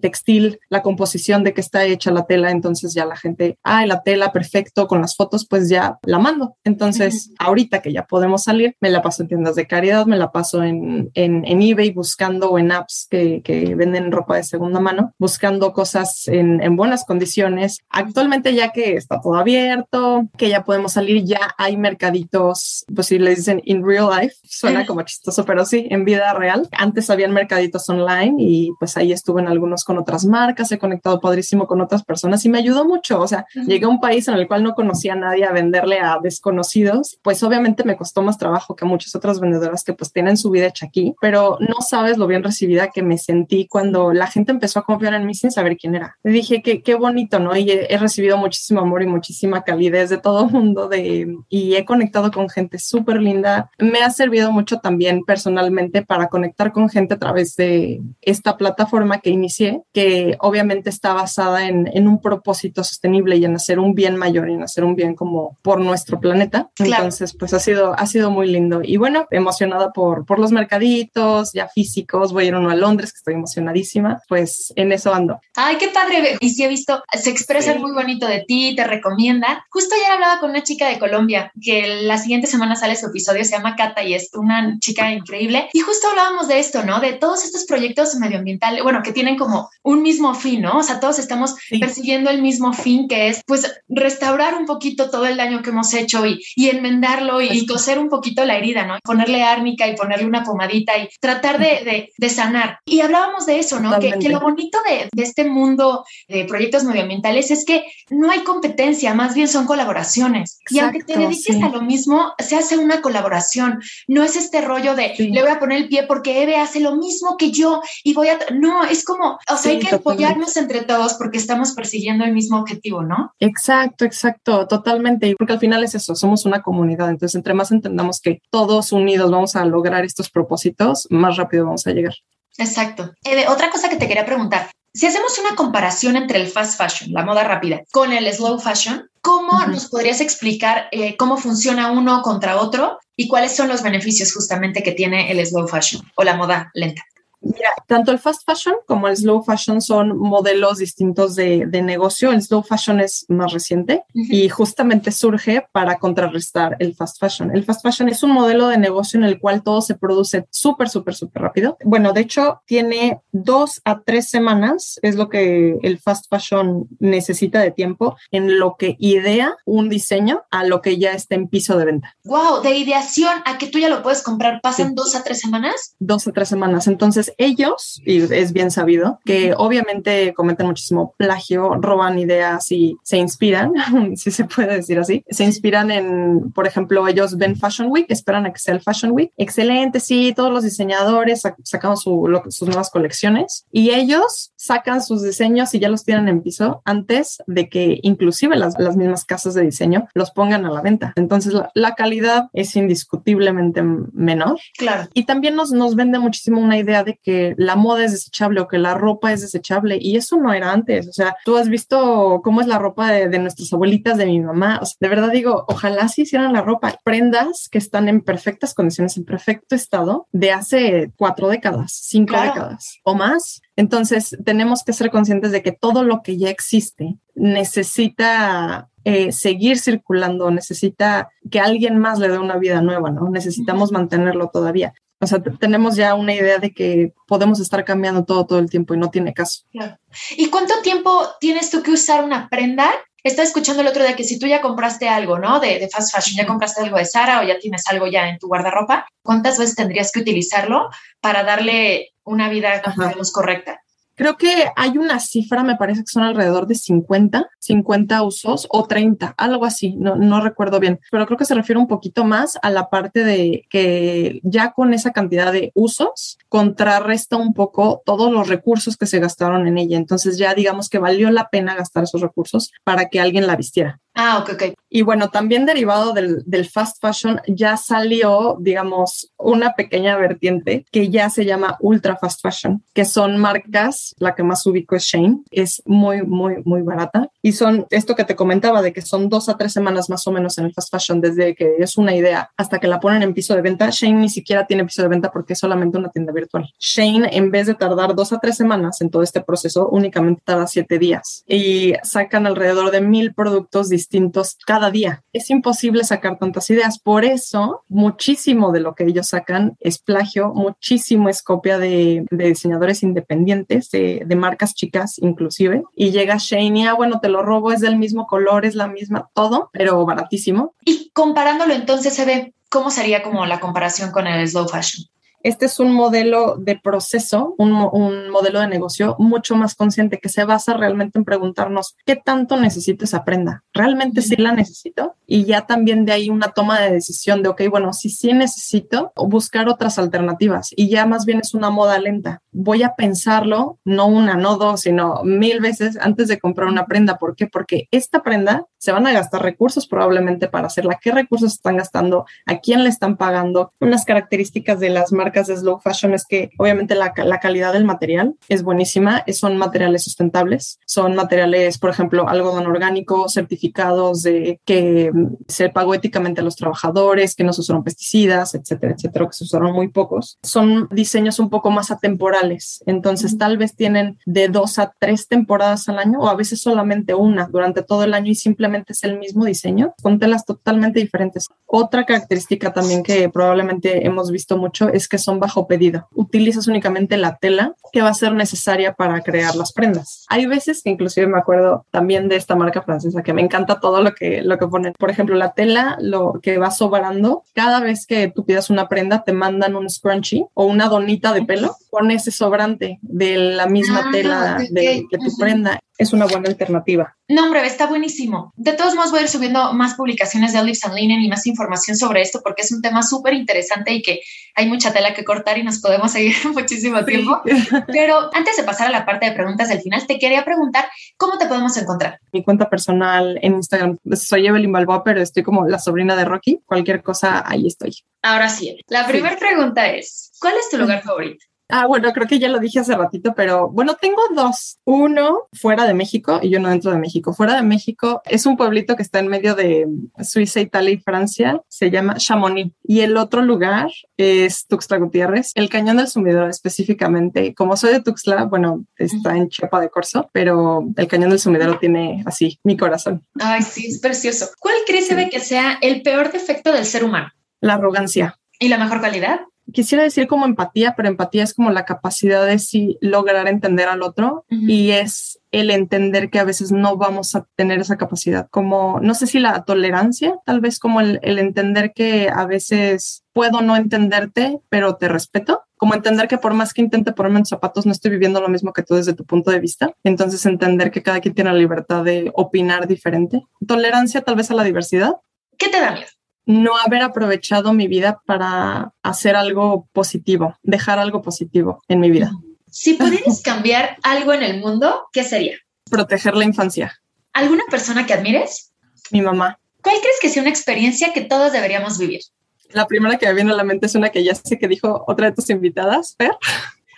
textil, la composición de que está hecha la tela. Entonces ya la gente, ah, la tela, perfecto, con las fotos, pues ya la mando. Entonces, ahorita que ya podemos salir, me la paso en tiendas de caridad, me la paso en, en, en eBay buscando o en apps que, que venden ropa de segunda mano, buscando cosas en en, buenas condiciones. Actualmente ya que está todo abierto, que ya podemos salir, ya hay mercaditos, pues si le dicen in real life, suena como chistoso, pero sí, en vida real. Antes habían mercaditos online y pues ahí estuve en algunos con otras marcas, he conectado padrísimo con otras personas y me ayudó mucho. O sea, llegué a un país en el cual no conocía a nadie a venderle a desconocidos, pues obviamente me costó más trabajo que muchas otras vendedoras que pues tienen su vida hecha aquí, pero no sabes lo bien recibida que me sentí cuando la gente empezó a confiar en mí sin saber quién era dije que qué bonito, ¿no? Y he, recibido muchísimo amor y muchísima calidez de todo el [laughs] mundo de, y he conectado con gente súper linda. Me ha servido mucho también personalmente para conectar con gente a través de esta plataforma que inicié, que obviamente está basada en, en un propósito sostenible y en hacer un bien mayor y en hacer un bien como por nuestro planeta. Entonces, pues ha sido, ha sido muy lindo. Y bueno, emocionada por, por los mercaditos ya físicos. Voy a ir uno a Londres, que estoy emocionadísima. Pues en eso ando. Ay, qué padre y sí he visto, se expresan muy bonito de ti, te recomiendan. Justo ayer hablaba con una chica de Colombia que la siguiente semana sale su episodio, se llama Cata y es una chica increíble. Y justo hablábamos de esto, ¿no? De todos estos proyectos medioambientales, bueno, que tienen como un mismo fin, ¿no? O sea, todos estamos persiguiendo el mismo fin que es, pues, restaurar un poquito todo el daño que hemos hecho y, y enmendarlo y, coser un poquito la herida, ¿no? Ponerle árnica y ponerle una pomadita y tratar de, de, de sanar. Y hablábamos de eso, ¿no? Que, que, lo bonito de, de este mundo de proyectos medioambientales es que no hay competencia, más bien son colaboraciones. y aunque te dediques a lo mismo, se hace una colaboración. No es este rollo de le voy a poner el pie porque Eve hace lo mismo que yo y voy a... No, es como, o sea, hay que apoyarnos entre todos porque estamos persiguiendo el mismo objetivo, ¿no? Exacto, exacto, totalmente. Y porque al final es eso, somos una comunidad. Entonces, entre más entendamos que todos unidos vamos a lograr estos propósitos, más rápido vamos a llegar. Exacto. Eve, otra cosa que te quería preguntar, si hacemos una comparación entre el fast fashion, la moda rápida, con el slow fashion, ¿cómo nos podrías explicar eh, cómo funciona uno contra otro y cuáles son los beneficios justamente que tiene el slow fashion o la moda lenta? Mira, tanto el fast fashion como el slow fashion son modelos distintos de, de negocio. El slow fashion es más reciente y justamente surge para contrarrestar el fast fashion. El fast fashion es un modelo de negocio en el cual todo se produce súper, súper, súper rápido. Bueno, de hecho, tiene dos a tres semanas, es lo que el fast fashion necesita de tiempo en lo que idea un diseño a lo que ya está en piso de venta. Wow, de ideación a que tú ya lo puedes comprar, ¿pasan dos a tres semanas? Dos a tres semanas. Entonces, ellos, y es bien sabido, que obviamente cometen muchísimo plagio, roban ideas y se inspiran, [laughs] si se puede decir así, se inspiran en, por ejemplo, ellos ven Fashion Week, esperan a que sea el Fashion Week. Excelente, sí, todos los diseñadores sacan su, sus nuevas colecciones y ellos sacan sus diseños y ya los tienen en piso antes de que inclusive las, las mismas casas de diseño los pongan a la venta. Entonces la, la calidad es indiscutiblemente menor. Claro. Y también nos, nos vende muchísimo una idea de que la moda es desechable o que la ropa es desechable y eso no era antes. O sea, tú has visto cómo es la ropa de, nuestras abuelitas, de mi mamá. O sea, de verdad digo, ojalá si hicieran la ropa, prendas que están en perfectas condiciones, en perfecto estado de hace cuatro décadas, cinco décadas o más. Entonces, tenemos que ser conscientes de que todo lo que ya existe necesita eh, seguir circulando, necesita que alguien más le dé una vida nueva, ¿no? Necesitamos mantenerlo todavía. O sea, tenemos ya una idea de que podemos estar cambiando todo todo el tiempo y no tiene caso. Claro. ¿Y cuánto tiempo tienes tú que usar una prenda? Estaba escuchando el otro día que si tú ya compraste algo, ¿no? De, de fast fashion, ya compraste algo de Sara o ya tienes algo ya en tu guardarropa, ¿cuántas veces tendrías que utilizarlo para darle una vida, digamos, correcta? Creo que hay una cifra, me parece que son alrededor de 50, 50 usos o 30, algo así, no, no recuerdo bien, pero creo que se refiere un poquito más a la parte de que ya con esa cantidad de usos contrarresta un poco todos los recursos que se gastaron en ella. Entonces ya digamos que valió la pena gastar esos recursos para que alguien la vistiera. Ah, ok, ok. Y bueno, también derivado del, del, fast fashion ya salió, digamos, una pequeña vertiente que ya se llama ultra fast fashion, que son marcas, la que más ubico es Shane, es muy, muy, muy barata. Y son esto que te comentaba, de que son dos a tres semanas más o menos en el fast fashion, desde que es una idea hasta que la ponen en piso de venta. Shane ni siquiera tiene piso de venta porque es solamente una tienda virtual. Shane, en vez de tardar dos a tres semanas en todo este proceso, únicamente tarda siete días y sacan alrededor de mil productos distintos cada día. Es imposible sacar tantas ideas. Por eso, muchísimo de lo que ellos sacan es plagio, muchísimo es copia de, de diseñadores independientes, de, de, marcas chicas inclusive. Y llega Shane y, ah, bueno, te lo robo, es del mismo color, es la misma, todo, pero baratísimo. Y comparándolo entonces, se ve, ¿cómo sería como la comparación con el slow fashion? Este es un modelo de proceso, un, un, modelo de negocio mucho más consciente que se basa realmente en preguntarnos qué tanto necesito esa prenda. ¿Realmente sí la necesito? Y ya también de ahí una toma de decisión de, ok, bueno, si sí necesito, buscar otras alternativas. Y ya más bien es una moda lenta. Voy a pensarlo, no una, no dos, sino mil veces antes de comprar una prenda. ¿Por qué? Porque esta prenda se van a gastar recursos probablemente para hacerla. ¿Qué recursos están gastando? ¿A quién le están pagando? Unas características de las marcas de slow fashion es que obviamente la, la calidad del material es buenísima, son materiales sustentables, son materiales, por ejemplo, algodón orgánico, certificados de que se pagó éticamente a los trabajadores, que no se usaron pesticidas, etcétera, etcétera, que se usaron muy pocos. Son diseños un poco más atemporales, entonces tal vez tienen de dos a tres temporadas al año o a veces solamente una durante todo el año y simplemente es el mismo diseño con telas totalmente diferentes. Otra característica también que probablemente hemos visto mucho es que son bajo pedido. Utilizas únicamente la tela que va a ser necesaria para crear las prendas. Hay veces que inclusive me acuerdo también de esta marca francesa que me encanta todo lo que, lo que ponen. Por ejemplo, la tela, lo que va sobrando, cada vez que tú pidas una prenda te mandan un scrunchie o una donita de pelo con ese sobrante de la misma ah, tela de, de tu prenda es una buena alternativa. No, hombre, está buenísimo. De todos modos, voy a ir subiendo más publicaciones de Olives and Linen y más información sobre esto porque es un tema súper interesante y que hay mucha tela que cortar y nos podemos seguir [laughs] muchísimo tiempo. [laughs] Pero antes de pasar a la parte de preguntas del final, te quería preguntar cómo te podemos encontrar. Mi cuenta personal en Instagram, soy Evelyn Balboa, pero estoy como la sobrina de Rocky. Cualquier cosa, ahí estoy. Ahora sí, la primera pregunta es, ¿cuál es tu lugar favorito? Ah, bueno, creo que ya lo dije hace ratito, pero bueno, tengo dos. Uno fuera de México y uno dentro de México. Fuera de México es un pueblito que está en medio de Suiza, Italia y Francia. Se llama Chamonix. Y el otro lugar es Tuxtla Gutiérrez. El Cañón del Sumidero específicamente. Como soy de Tuxtla, bueno, está en Chiapa de Corzo, pero el Cañón del Sumidero tiene así mi corazón. Ay, sí, es precioso. ¿Cuál crees sí. que sea el peor defecto del ser humano? La arrogancia. ¿Y la mejor calidad? Quisiera decir como empatía, pero empatía es como la capacidad de sí lograr entender al otro uh -huh. y es el entender que a veces no vamos a tener esa capacidad, como no sé si la tolerancia, tal vez como el, el entender que a veces puedo no entenderte, pero te respeto, como entender que por más que intente ponerme en zapatos, no estoy viviendo lo mismo que tú desde tu punto de vista. Entonces entender que cada quien tiene la libertad de opinar diferente. Tolerancia tal vez a la diversidad. ¿Qué te da miedo? No haber aprovechado mi vida para hacer algo positivo, dejar algo positivo en mi vida. Si pudieras [laughs] cambiar algo en el mundo, ¿qué sería? Proteger la infancia. ¿Alguna persona que admires? Mi mamá. ¿Cuál crees que sea una experiencia que todos deberíamos vivir? La primera que me viene a la mente es una que ya sé que dijo otra de tus invitadas, Fer.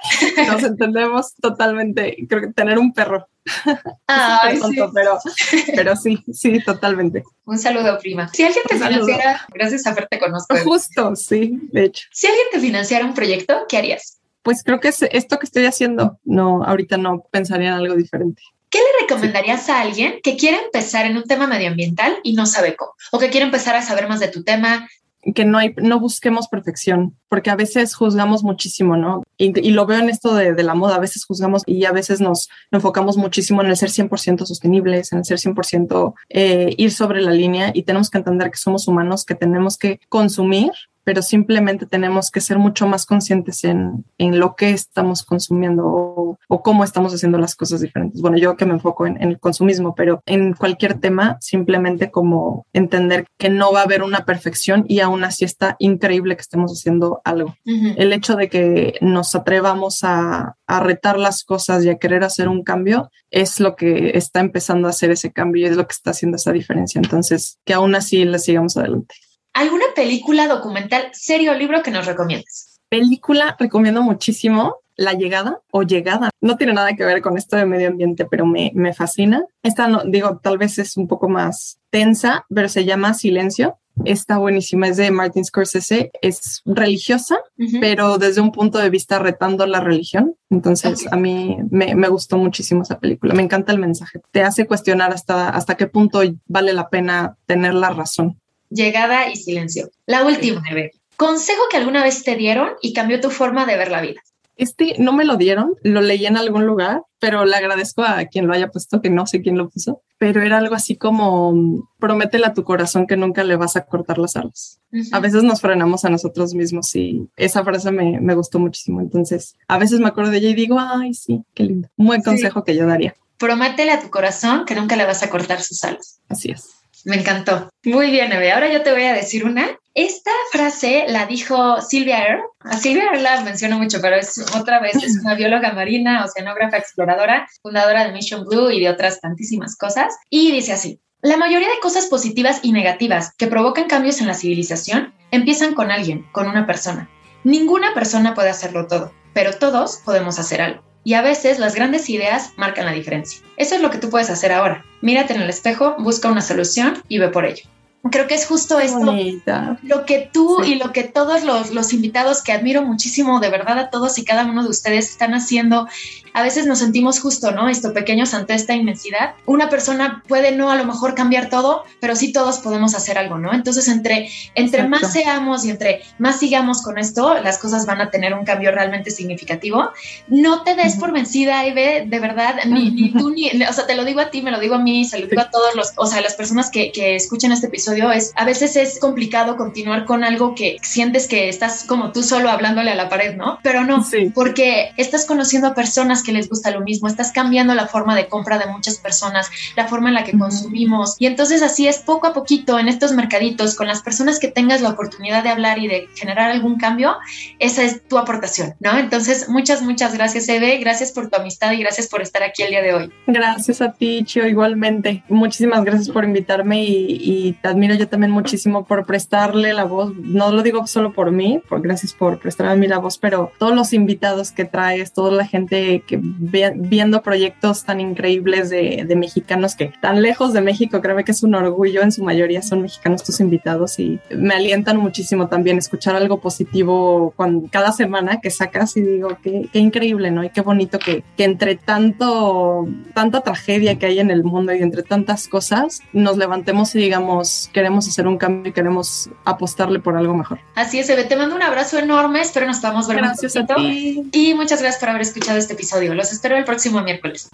[laughs] Nos entendemos totalmente. Creo que tener un perro. [laughs] Ay, tonto, sí. Pero, [laughs] pero sí, sí, totalmente. Un saludo, prima. Si alguien te financiara, gracias a Fer te conozco. Justo, sí, de hecho. Si alguien te financiara un proyecto, ¿qué harías? Pues creo que es esto que estoy haciendo. No, ahorita no pensaría en algo diferente. ¿Qué le recomendarías a alguien que quiere empezar en un tema medioambiental y no sabe cómo? O que quiere empezar a saber más de tu tema, que no hay, no busquemos perfección, porque a veces juzgamos muchísimo, ¿no? Y, lo veo en esto de, la moda, a veces juzgamos y a veces nos enfocamos muchísimo en el ser 100% sostenibles, en el ser 100% eh, ir sobre la línea y tenemos que entender que somos humanos, que tenemos que consumir pero simplemente tenemos que ser mucho más conscientes en, en lo que estamos consumiendo o, o, cómo estamos haciendo las cosas diferentes. Bueno, yo que me enfoco en, en, el consumismo, pero en cualquier tema, simplemente como entender que no va a haber una perfección y aún así está increíble que estemos haciendo algo. Uh -huh. El hecho de que nos atrevamos a, a retar las cosas y a querer hacer un cambio es lo que está empezando a hacer ese cambio y es lo que está haciendo esa diferencia. Entonces, que aún así le sigamos adelante. ¿Alguna película, documental, serie o libro que nos recomiendas? Película, recomiendo muchísimo La Llegada o Llegada. No tiene nada que ver con esto de medio ambiente, pero me, me fascina. Esta, no, digo, tal vez es un poco más tensa, pero se llama Silencio. Está buenísima, es de Martin Scorsese, es religiosa, uh -huh. pero desde un punto de vista retando la religión. Entonces okay. a mí me, me, gustó muchísimo esa película, me encanta el mensaje. Te hace cuestionar hasta, hasta qué punto vale la pena tener la razón. Llegada y silencio. La última, sí. Consejo que alguna vez te dieron y cambió tu forma de ver la vida. Este no me lo dieron, lo leí en algún lugar, pero le agradezco a quien lo haya puesto, que no sé quién lo puso, pero era algo así como prométele a tu corazón que nunca le vas a cortar las alas. Uh -huh. A veces nos frenamos a nosotros mismos y esa frase me, me, gustó muchísimo. Entonces, a veces me acuerdo de ella y digo, ay, sí, qué lindo. Un buen consejo sí. que yo daría. Prométele a tu corazón que nunca le vas a cortar sus alas. Así es. Me encantó. Muy bien, Eve. Ahora yo te voy a decir una. Esta frase la dijo Silvia Earle. A Silvia Earle la menciono mucho, pero es otra vez, es una bióloga marina, oceanógrafa, exploradora, fundadora de Mission Blue y de otras tantísimas cosas. Y dice así, la mayoría de cosas positivas y negativas que provocan cambios en la civilización empiezan con alguien, con una persona. Ninguna persona puede hacerlo todo, pero todos podemos hacer algo. Y a veces las grandes ideas marcan la diferencia. Eso es lo que tú puedes hacer ahora. Mírate en el espejo, busca una solución y ve por ello. Creo que es justo esto, Bonita. lo que tú sí. y lo que todos los, los, invitados que admiro muchísimo, de verdad a todos y cada uno de ustedes están haciendo, a veces nos sentimos justo, ¿no? Esto pequeños ante esta inmensidad. Una persona puede no a lo mejor cambiar todo, pero sí todos podemos hacer algo, ¿no? Entonces, entre, entre más seamos y entre más sigamos con esto, las cosas van a tener un cambio realmente significativo. No te des uh -huh. por vencida, Eve, de verdad, ni, ni tú, ni, o sea, te lo digo a ti, me lo digo a mí, se lo digo a todos los, o sea, las personas que, que escuchen este episodio es a veces es complicado continuar con algo que sientes que estás como tú solo hablándole a la pared, ¿no? Pero no, sí. porque estás conociendo a personas que les gusta lo mismo, estás cambiando la forma de compra de muchas personas, la forma en la que consumimos y entonces así es poco a poquito en estos mercaditos con las personas que tengas la oportunidad de hablar y de generar algún cambio, esa es tu aportación, ¿no? Entonces, muchas, muchas gracias, Eve, gracias por tu amistad y gracias por estar aquí el día de hoy. Gracias a ti, Chio, igualmente. Muchísimas gracias por invitarme y, y te admiro admiro yo también muchísimo por prestarle la voz. No lo digo solo por mí, por, gracias por prestarme a mí la voz, pero todos los invitados que traes, toda la gente que ve, viendo proyectos tan increíbles de, mexicanos que tan lejos de México, creo que es un orgullo, en su mayoría son mexicanos tus invitados y me alientan muchísimo también escuchar algo positivo cuando, cada semana que sacas y digo, qué, qué increíble, ¿no? Y qué bonito que, que entre tanto, tanta tragedia que hay en el mundo y entre tantas cosas, nos levantemos y digamos, queremos hacer un cambio y queremos apostarle por algo mejor. Así es, Eve. Te mando un abrazo enorme. Espero nos podamos ver Gracias a ti. Y muchas gracias por haber escuchado este episodio. Los espero el próximo miércoles.